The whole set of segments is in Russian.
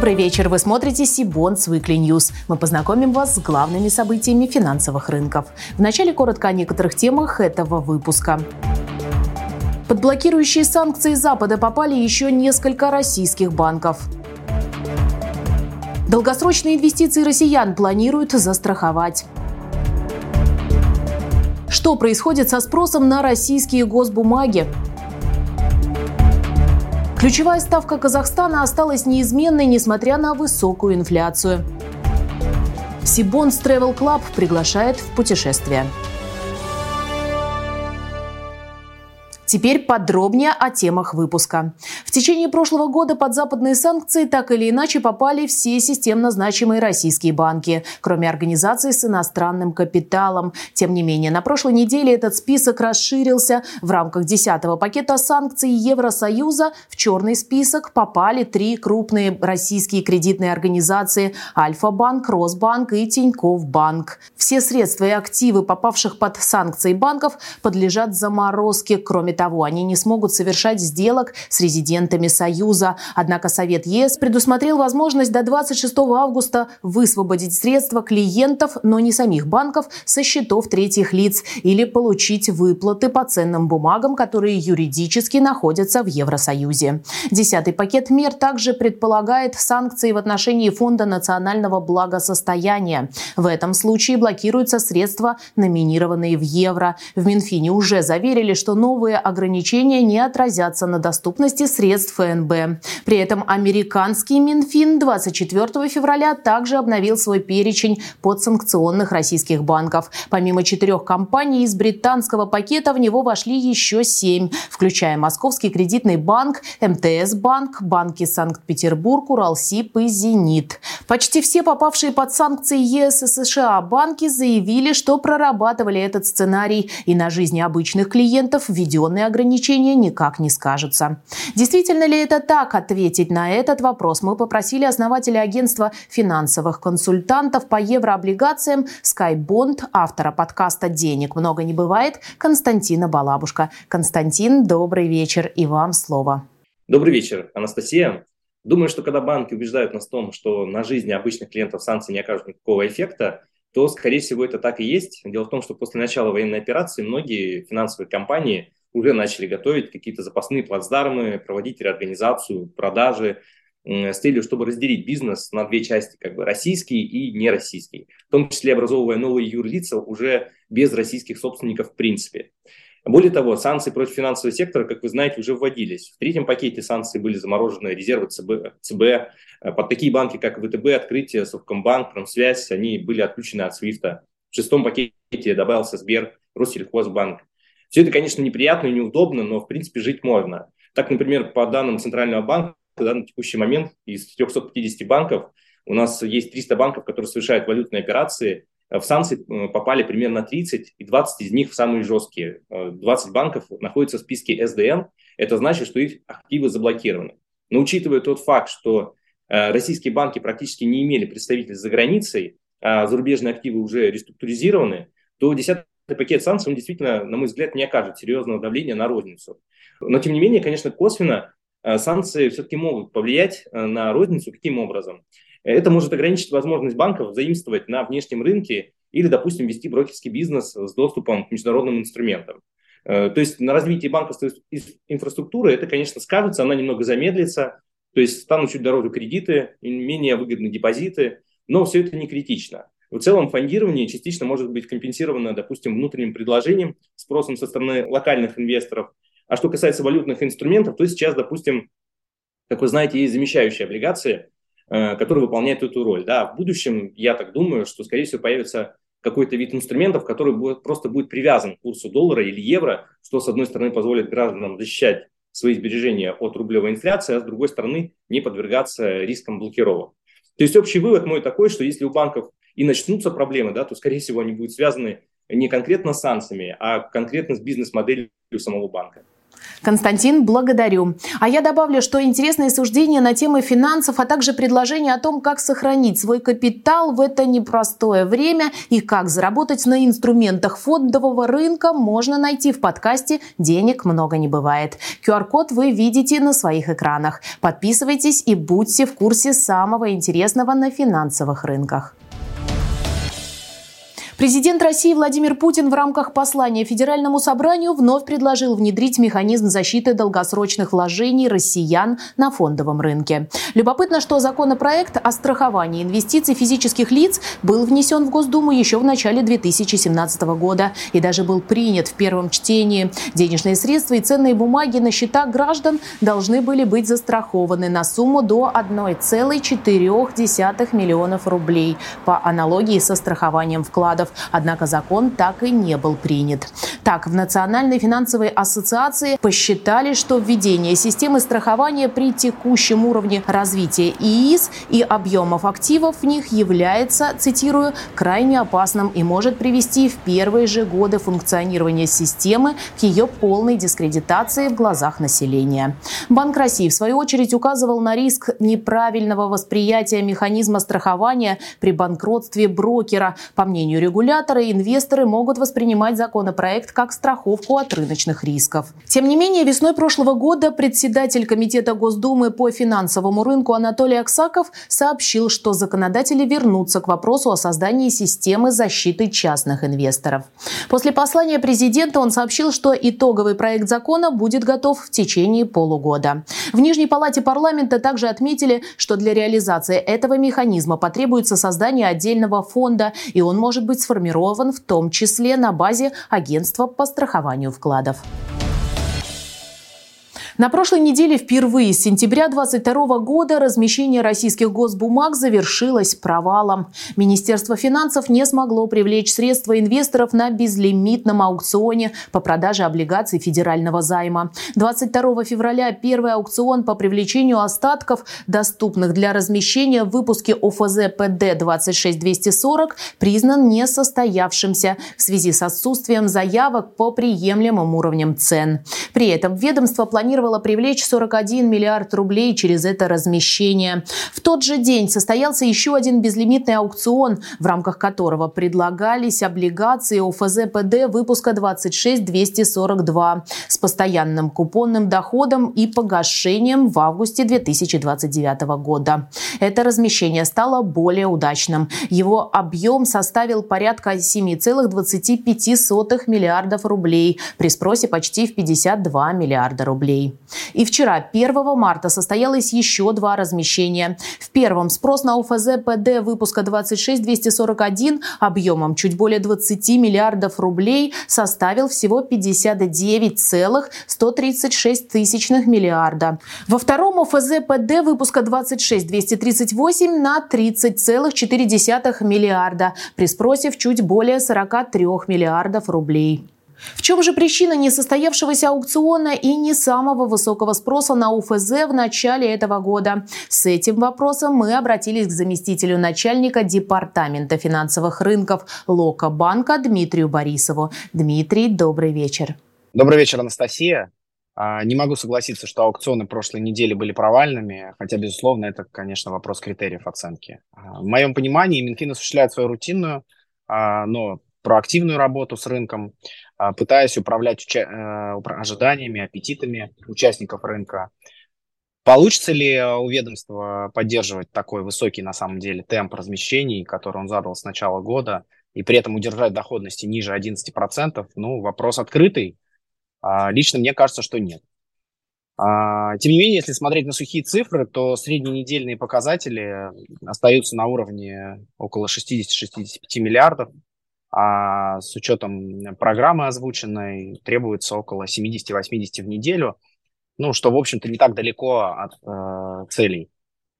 Добрый вечер. Вы смотрите Сибон Weekly News. Мы познакомим вас с главными событиями финансовых рынков. Вначале коротко о некоторых темах этого выпуска. Под блокирующие санкции Запада попали еще несколько российских банков. Долгосрочные инвестиции россиян планируют застраховать. Что происходит со спросом на российские госбумаги? Ключевая ставка Казахстана осталась неизменной, несмотря на высокую инфляцию. Сибонс Travel Club приглашает в путешествие. Теперь подробнее о темах выпуска. В течение прошлого года под западные санкции так или иначе попали все системно значимые российские банки, кроме организаций с иностранным капиталом. Тем не менее, на прошлой неделе этот список расширился. В рамках 10-го пакета санкций Евросоюза в черный список попали три крупные российские кредитные организации – Альфа-банк, Росбанк и Тинькофф банк. Все средства и активы, попавших под санкции банков, подлежат заморозке. Кроме того, они не смогут совершать сделок с резидентами Союза. Однако Совет ЕС предусмотрел возможность до 26 августа высвободить средства клиентов, но не самих банков, со счетов третьих лиц или получить выплаты по ценным бумагам, которые юридически находятся в Евросоюзе. Десятый пакет мер также предполагает санкции в отношении Фонда национального благосостояния. В этом случае блокируются средства, номинированные в евро. В Минфине уже заверили, что новые ограничения не отразятся на доступности средств ФНБ. При этом американский Минфин 24 февраля также обновил свой перечень подсанкционных российских банков. Помимо четырех компаний из британского пакета в него вошли еще семь, включая Московский кредитный банк, МТС банк, банки Санкт-Петербург, Уралсиб и Зенит. Почти все попавшие под санкции ЕС и США банки заявили, что прорабатывали этот сценарий и на жизни обычных клиентов введенные подобные ограничения никак не скажутся. Действительно ли это так? Ответить на этот вопрос мы попросили основателя агентства финансовых консультантов по еврооблигациям SkyBond, автора подкаста «Денег много не бывает» Константина Балабушка. Константин, добрый вечер и вам слово. Добрый вечер, Анастасия. Думаю, что когда банки убеждают нас в том, что на жизни обычных клиентов санкции не окажут никакого эффекта, то, скорее всего, это так и есть. Дело в том, что после начала военной операции многие финансовые компании уже начали готовить какие-то запасные плацдармы, проводить реорганизацию, продажи с целью, чтобы разделить бизнес на две части, как бы российский и нероссийский, в том числе образовывая новые юрлица уже без российских собственников в принципе. Более того, санкции против финансового сектора, как вы знаете, уже вводились. В третьем пакете санкций были заморожены резервы ЦБ. ЦБ. Под такие банки, как ВТБ, Открытие, Совкомбанк, Промсвязь, они были отключены от СВИФТа. В шестом пакете добавился Сбер, Россельхозбанк. Все это, конечно, неприятно и неудобно, но, в принципе, жить можно. Так, например, по данным Центрального банка, да, на текущий момент из 350 банков у нас есть 300 банков, которые совершают валютные операции. В санкции э, попали примерно 30, и 20 из них в самые жесткие. 20 э, банков находятся в списке СДН. Это значит, что их активы заблокированы. Но учитывая тот факт, что э, российские банки практически не имели представительств за границей, а зарубежные активы уже реструктуризированы, то 10 пакет санкций, он действительно, на мой взгляд, не окажет серьезного давления на розницу. Но, тем не менее, конечно, косвенно э, санкции все-таки могут повлиять э, на розницу. Каким образом? Это может ограничить возможность банков заимствовать на внешнем рынке или, допустим, вести брокерский бизнес с доступом к международным инструментам. Э, то есть на развитии банковской инфраструктуры это, конечно, скажется, она немного замедлится, то есть станут чуть дороже кредиты, менее выгодны депозиты, но все это не критично. В целом фондирование частично может быть компенсировано, допустим, внутренним предложением, спросом со стороны локальных инвесторов. А что касается валютных инструментов, то сейчас, допустим, как вы знаете, есть замещающие облигации, э, которые выполняют эту роль. Да, в будущем, я так думаю, что, скорее всего, появится какой-то вид инструментов, который будет, просто будет привязан к курсу доллара или евро, что, с одной стороны, позволит гражданам защищать свои сбережения от рублевой инфляции, а с другой стороны, не подвергаться рискам блокировок. То есть общий вывод мой такой, что если у банков и начнутся проблемы, да, то, скорее всего, они будут связаны не конкретно с санкциями, а конкретно с бизнес-моделью самого банка. Константин, благодарю. А я добавлю, что интересные суждения на темы финансов, а также предложения о том, как сохранить свой капитал в это непростое время и как заработать на инструментах фондового рынка можно найти в подкасте «Денег много не бывает». QR-код вы видите на своих экранах. Подписывайтесь и будьте в курсе самого интересного на финансовых рынках. Президент России Владимир Путин в рамках послания Федеральному собранию вновь предложил внедрить механизм защиты долгосрочных вложений россиян на фондовом рынке. Любопытно, что законопроект о страховании инвестиций физических лиц был внесен в Госдуму еще в начале 2017 года и даже был принят в первом чтении. Денежные средства и ценные бумаги на счетах граждан должны были быть застрахованы на сумму до 1,4 миллионов рублей по аналогии со страхованием вкладов однако закон так и не был принят. Так, в Национальной финансовой ассоциации посчитали, что введение системы страхования при текущем уровне развития ИИС и объемов активов в них является, цитирую, крайне опасным и может привести в первые же годы функционирования системы к ее полной дискредитации в глазах населения. Банк России, в свою очередь, указывал на риск неправильного восприятия механизма страхования при банкротстве брокера. По мнению регулятора, регуляторы и инвесторы могут воспринимать законопроект как страховку от рыночных рисков. Тем не менее, весной прошлого года председатель Комитета Госдумы по финансовому рынку Анатолий Аксаков сообщил, что законодатели вернутся к вопросу о создании системы защиты частных инвесторов. После послания президента он сообщил, что итоговый проект закона будет готов в течение полугода. В Нижней палате парламента также отметили, что для реализации этого механизма потребуется создание отдельного фонда, и он может быть сформирован в том числе на базе агентства по страхованию вкладов. На прошлой неделе впервые с сентября 2022 года размещение российских госбумаг завершилось провалом. Министерство финансов не смогло привлечь средства инвесторов на безлимитном аукционе по продаже облигаций федерального займа. 22 февраля первый аукцион по привлечению остатков, доступных для размещения в выпуске ОФЗ ПД 26240, признан несостоявшимся в связи с отсутствием заявок по приемлемым уровням цен. При этом ведомство планировало планировала привлечь 41 миллиард рублей через это размещение. В тот же день состоялся еще один безлимитный аукцион, в рамках которого предлагались облигации ОФЗ-ПД выпуска 26242 с постоянным купонным доходом и погашением в августе 2029 года. Это размещение стало более удачным. Его объем составил порядка 7,25 миллиардов рублей при спросе почти в 52 миллиарда рублей. И вчера, 1 марта, состоялось еще два размещения. В первом спрос на УФЗ ПД выпуска 26241 объемом чуть более 20 миллиардов рублей составил всего 59,136 тысячных миллиарда. Во втором УФЗ ПД выпуска 26238 на 30,4 миллиарда при спросе в чуть более 43 миллиардов рублей. В чем же причина несостоявшегося аукциона и не самого высокого спроса на УФЗ в начале этого года? С этим вопросом мы обратились к заместителю начальника Департамента финансовых рынков Лока банка Дмитрию Борисову. Дмитрий, добрый вечер. Добрый вечер, Анастасия. А, не могу согласиться, что аукционы прошлой недели были провальными, хотя, безусловно, это, конечно, вопрос критериев оценки. А, в моем понимании Минфин осуществляет свою рутинную, а, но проактивную работу с рынком, пытаясь управлять э, ожиданиями, аппетитами участников рынка. Получится ли у ведомства поддерживать такой высокий, на самом деле, темп размещений, который он задал с начала года, и при этом удержать доходности ниже 11%? Ну, вопрос открытый. А, лично мне кажется, что нет. А, тем не менее, если смотреть на сухие цифры, то средненедельные показатели остаются на уровне около 60-65 миллиардов а с учетом программы озвученной требуется около 70-80 в неделю, ну, что, в общем-то, не так далеко от э, целей.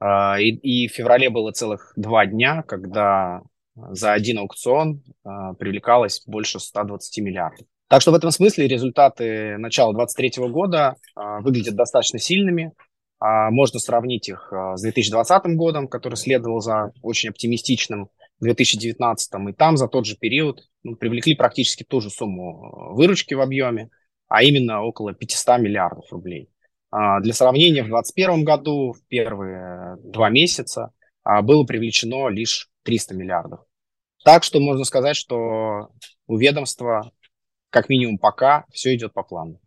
Э, и, и в феврале было целых два дня, когда за один аукцион э, привлекалось больше 120 миллиардов. Так что в этом смысле результаты начала 2023 года э, выглядят достаточно сильными. Э, можно сравнить их э, с 2020 годом, который следовал за очень оптимистичным 2019, и там за тот же период ну, привлекли практически ту же сумму э, выручки в объеме, а именно около 500 миллиардов рублей. А, для сравнения, в 2021 году, в первые два месяца, а, было привлечено лишь 300 миллиардов. Так что можно сказать, что у ведомства, как минимум пока, все идет по плану.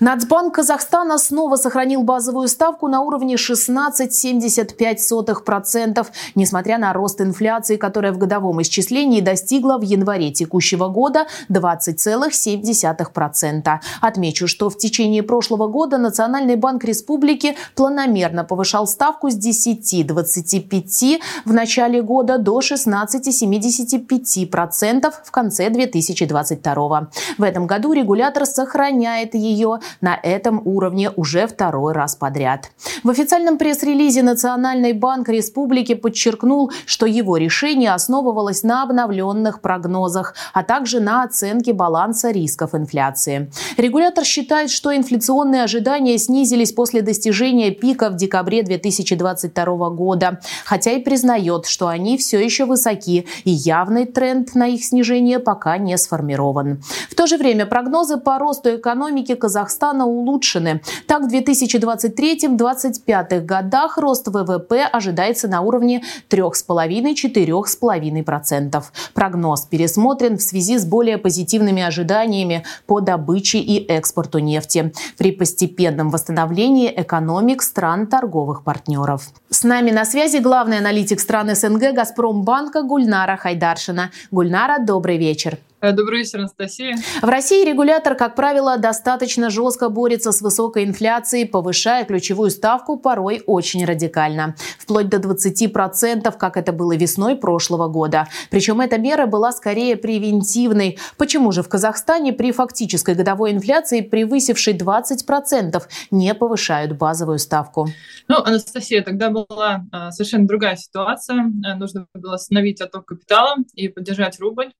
Нацбанк Казахстана снова сохранил базовую ставку на уровне 16,75%, несмотря на рост инфляции, которая в годовом исчислении достигла в январе текущего года 20,7%. Отмечу, что в течение прошлого года Национальный банк республики планомерно повышал ставку с 10,25% в начале года до 16,75% в конце 2022. В этом году регулятор сохраняет ее на этом уровне уже второй раз подряд. В официальном пресс-релизе Национальный банк республики подчеркнул, что его решение основывалось на обновленных прогнозах, а также на оценке баланса рисков инфляции. Регулятор считает, что инфляционные ожидания снизились после достижения пика в декабре 2022 года, хотя и признает, что они все еще высоки и явный тренд на их снижение пока не сформирован. В то же время прогнозы по росту экономики Казахстана Казахстана улучшены. Так, в 2023-2025 годах рост ВВП ожидается на уровне 3,5-4,5%. Прогноз пересмотрен в связи с более позитивными ожиданиями по добыче и экспорту нефти при постепенном восстановлении экономик стран торговых партнеров. С нами на связи главный аналитик стран СНГ «Газпромбанка» Гульнара Хайдаршина. Гульнара, добрый вечер. Э, добрый вечер, Анастасия. В России регулятор, как правило, достаточно жестко борется с высокой инфляцией, повышая ключевую ставку порой очень радикально. Вплоть до 20%, как это было весной прошлого года. Причем эта мера была скорее превентивной. Почему же в Казахстане при фактической годовой инфляции, превысившей 20%, не повышают базовую ставку? Ну, Анастасия, тогда была а, совершенно другая ситуация. Э, нужно было остановить отток капитала и поддержать рубль.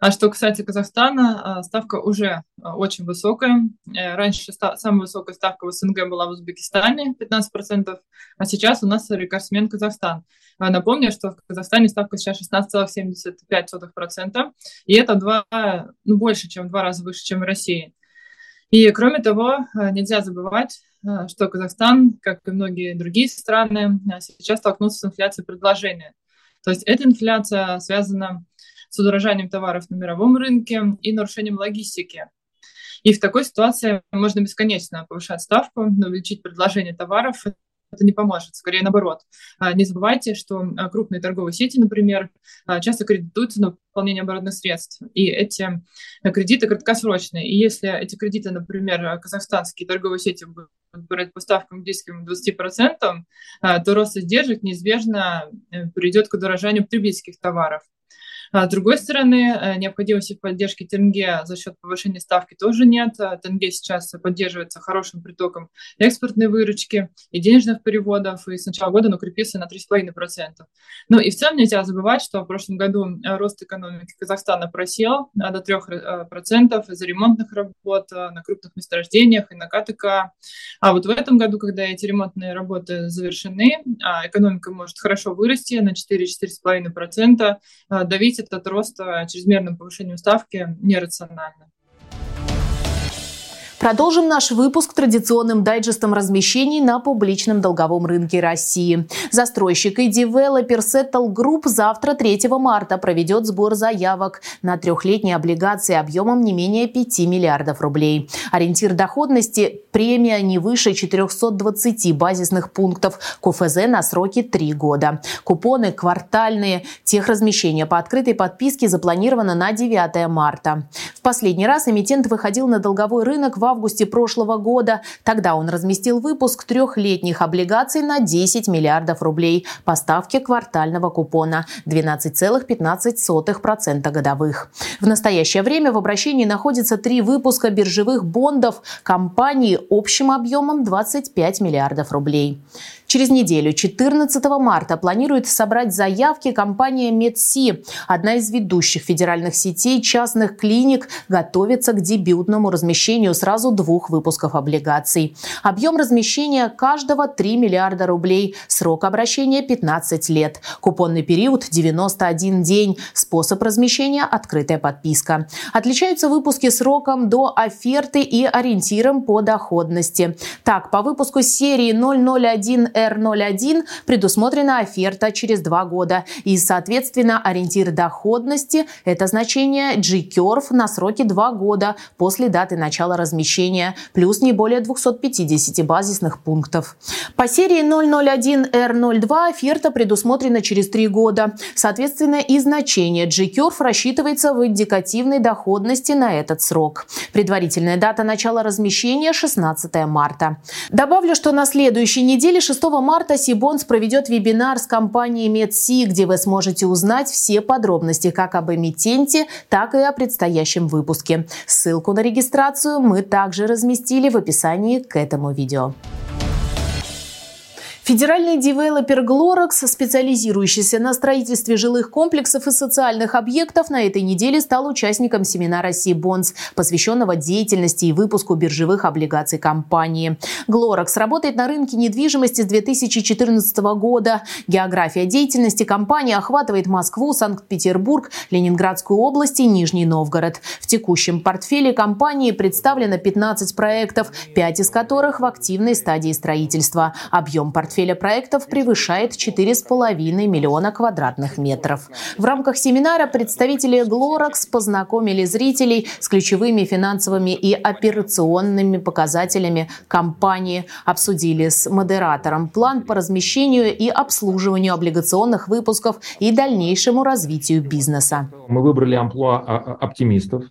А что касается Казахстана, а, ставка уже а, очень высокая. Э, раньше самая высокая ставка в СНГ была в Узбекистане 15%, а сейчас у нас рекордсмен Казахстан. Напомню, что в Казахстане ставка сейчас 16,75%, и это два, ну, больше, чем в два раза выше, чем в России. И кроме того, нельзя забывать, что Казахстан, как и многие другие страны, сейчас столкнулся с инфляцией предложения. То есть эта инфляция связана с удорожанием товаров на мировом рынке и нарушением логистики. И в такой ситуации можно бесконечно повышать ставку, увеличить предложение товаров это не поможет, скорее наоборот. А, не забывайте, что а, крупные торговые сети, например, а, часто кредитуются на выполнение оборотных средств, и эти кредиты краткосрочные. И если эти кредиты, например, казахстанские торговые сети будут брать по ставкам близким к 20%, то рост издержек неизбежно э, приведет к удорожанию потребительских товаров. А с другой стороны, э, необходимости поддержки тенге за счет повышения ставки тоже нет. А тенге сейчас поддерживается хорошим притоком экспортной выручки и денежных переводов, и с начала года он укрепился на 3,5%. Ну и в целом нельзя забывать, что в прошлом году э, рост экономики Казахстана просел э, до 3% из-за ремонтных работ на крупных месторождениях и на КТК. А вот в этом году, когда эти ремонтные работы завершены, а экономика может хорошо вырасти на 4-4,5%, давить этот рост чрезмерным повышением ставки нерационально. Продолжим наш выпуск традиционным дайджестом размещений на публичном долговом рынке России. Застройщик и девелопер Settle Group завтра, 3 марта, проведет сбор заявок на трехлетние облигации объемом не менее 5 миллиардов рублей. Ориентир доходности – премия не выше 420 базисных пунктов КФЗ на сроки 3 года. Купоны квартальные. Техразмещение по открытой подписке запланировано на 9 марта. В последний раз эмитент выходил на долговой рынок в августе прошлого года. Тогда он разместил выпуск трехлетних облигаций на 10 миллиардов рублей по ставке квартального купона 12,15% годовых. В настоящее время в обращении находится три выпуска биржевых бондов компании общим объемом 25 миллиардов рублей. Через неделю, 14 марта, планирует собрать заявки компания Медси. Одна из ведущих федеральных сетей частных клиник готовится к дебютному размещению сразу двух выпусков облигаций. Объем размещения каждого 3 миллиарда рублей. Срок обращения 15 лет. Купонный период 91 день. Способ размещения – открытая подписка. Отличаются выпуски сроком до оферты и ориентиром по доходности. Так, по выпуску серии 001R01 предусмотрена оферта через два года. И, соответственно, ориентир доходности – это значение G-Curve на сроке два года после даты начала размещения, плюс не более 250 базисных пунктов. По серии 001R02 оферта предусмотрена через три года. Соответственно, и значение G-Curve рассчитывается в индикативной доходности на этот срок. Предварительная дата начала размещения – 16 марта. Добавлю, что на следующей неделе, 6 марта, Сибонс проведет вебинар с компанией MedSi, где вы сможете узнать все подробности как об эмитенте, так и о предстоящем выпуске. Ссылку на регистрацию мы также разместили в описании к этому видео. Федеральный девелопер Глоракс, специализирующийся на строительстве жилых комплексов и социальных объектов, на этой неделе стал участником семинара Сибонс, посвященного деятельности и выпуску биржевых облигаций компании. Глоракс работает на рынке недвижимости с 2014 года. География деятельности компании охватывает Москву, Санкт-Петербург, Ленинградскую область и Нижний Новгород. В текущем портфеле компании представлено 15 проектов, 5 из которых в активной стадии строительства. Объем портфеля портфеля проектов превышает 4,5 миллиона квадратных метров. В рамках семинара представители Glorax познакомили зрителей с ключевыми финансовыми и операционными показателями компании, обсудили с модератором план по размещению и обслуживанию облигационных выпусков и дальнейшему развитию бизнеса. Мы выбрали амплуа а, а, оптимистов.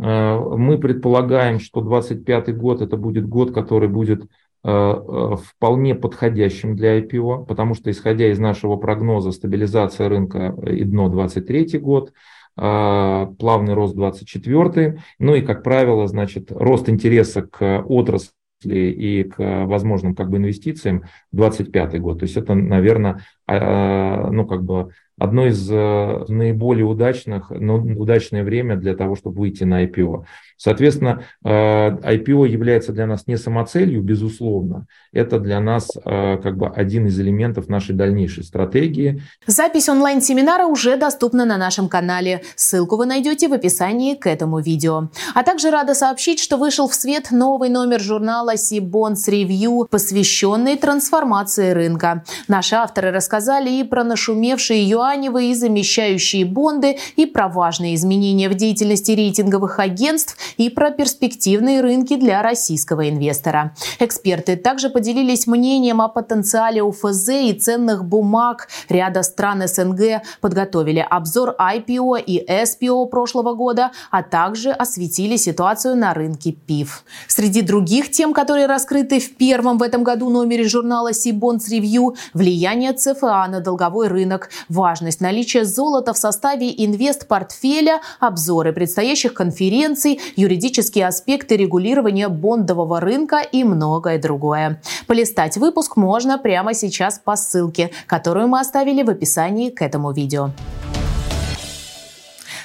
Э, мы предполагаем, что 2025 год это будет год, который будет вполне подходящим для IPO, потому что, исходя из нашего прогноза, стабилизация рынка и дно 23 год, э, плавный рост 24 ну и, как правило, значит, рост интереса к отрасли и к возможным как бы инвестициям 25 год. То есть это, наверное, ну как бы одно из наиболее удачных, но удачное время для того, чтобы выйти на IPO. Соответственно, IPO э, является для нас не самоцелью, безусловно. Это для нас э, как бы один из элементов нашей дальнейшей стратегии. Запись онлайн-семинара уже доступна на нашем канале. Ссылку вы найдете в описании к этому видео. А также рада сообщить, что вышел в свет новый номер журнала Сибонс Review, посвященный трансформации рынка. Наши авторы рассказали и про нашумевшие юаневые и замещающие бонды, и про важные изменения в деятельности рейтинговых агентств, и про перспективные рынки для российского инвестора. Эксперты также поделились мнением о потенциале УФЗ и ценных бумаг ряда стран СНГ, подготовили обзор IPO и SPO прошлого года, а также осветили ситуацию на рынке ПИФ. Среди других тем, которые раскрыты в первом в этом году номере журнала Сибонс Ревью, влияние ЦФА на долговой рынок, важность наличия золота в составе инвест-портфеля, обзоры предстоящих конференций, юридические аспекты регулирования бондового рынка и многое другое. Полистать выпуск можно прямо сейчас по ссылке, которую мы оставили в описании к этому видео.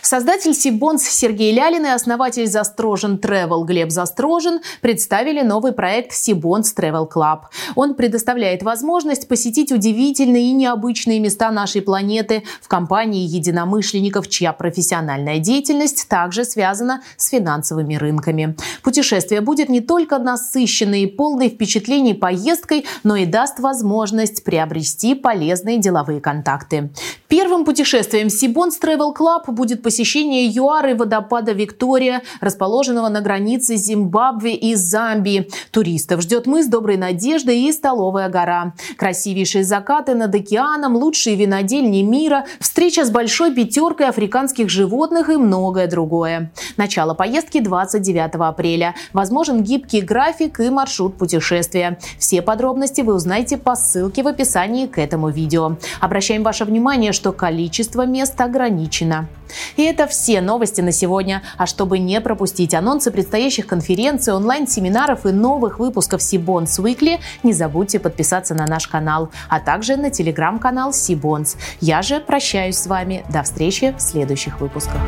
Создатель Сибонс Сергей Лялин и основатель Застрожен Travel Глеб Застрожен представили новый проект Сибонс Travel Club. Он предоставляет возможность посетить удивительные и необычные места нашей планеты в компании единомышленников, чья профессиональная деятельность также связана с финансовыми рынками. Путешествие будет не только насыщенной и полной впечатлений поездкой, но и даст возможность приобрести полезные деловые контакты. Первым путешествием Сибонс Travel Club будет посещение посещение ЮАР и водопада Виктория, расположенного на границе Зимбабве и Замбии. Туристов ждет мыс Доброй Надежды и Столовая гора. Красивейшие закаты над океаном, лучшие винодельни мира, встреча с большой пятеркой африканских животных и многое другое. Начало поездки 29 апреля. Возможен гибкий график и маршрут путешествия. Все подробности вы узнаете по ссылке в описании к этому видео. Обращаем ваше внимание, что количество мест ограничено. И это все новости на сегодня. А чтобы не пропустить анонсы предстоящих конференций, онлайн-семинаров и новых выпусков Сибонс Weekly, не забудьте подписаться на наш канал, а также на телеграм-канал Сибонс. Я же прощаюсь с вами. До встречи в следующих выпусках.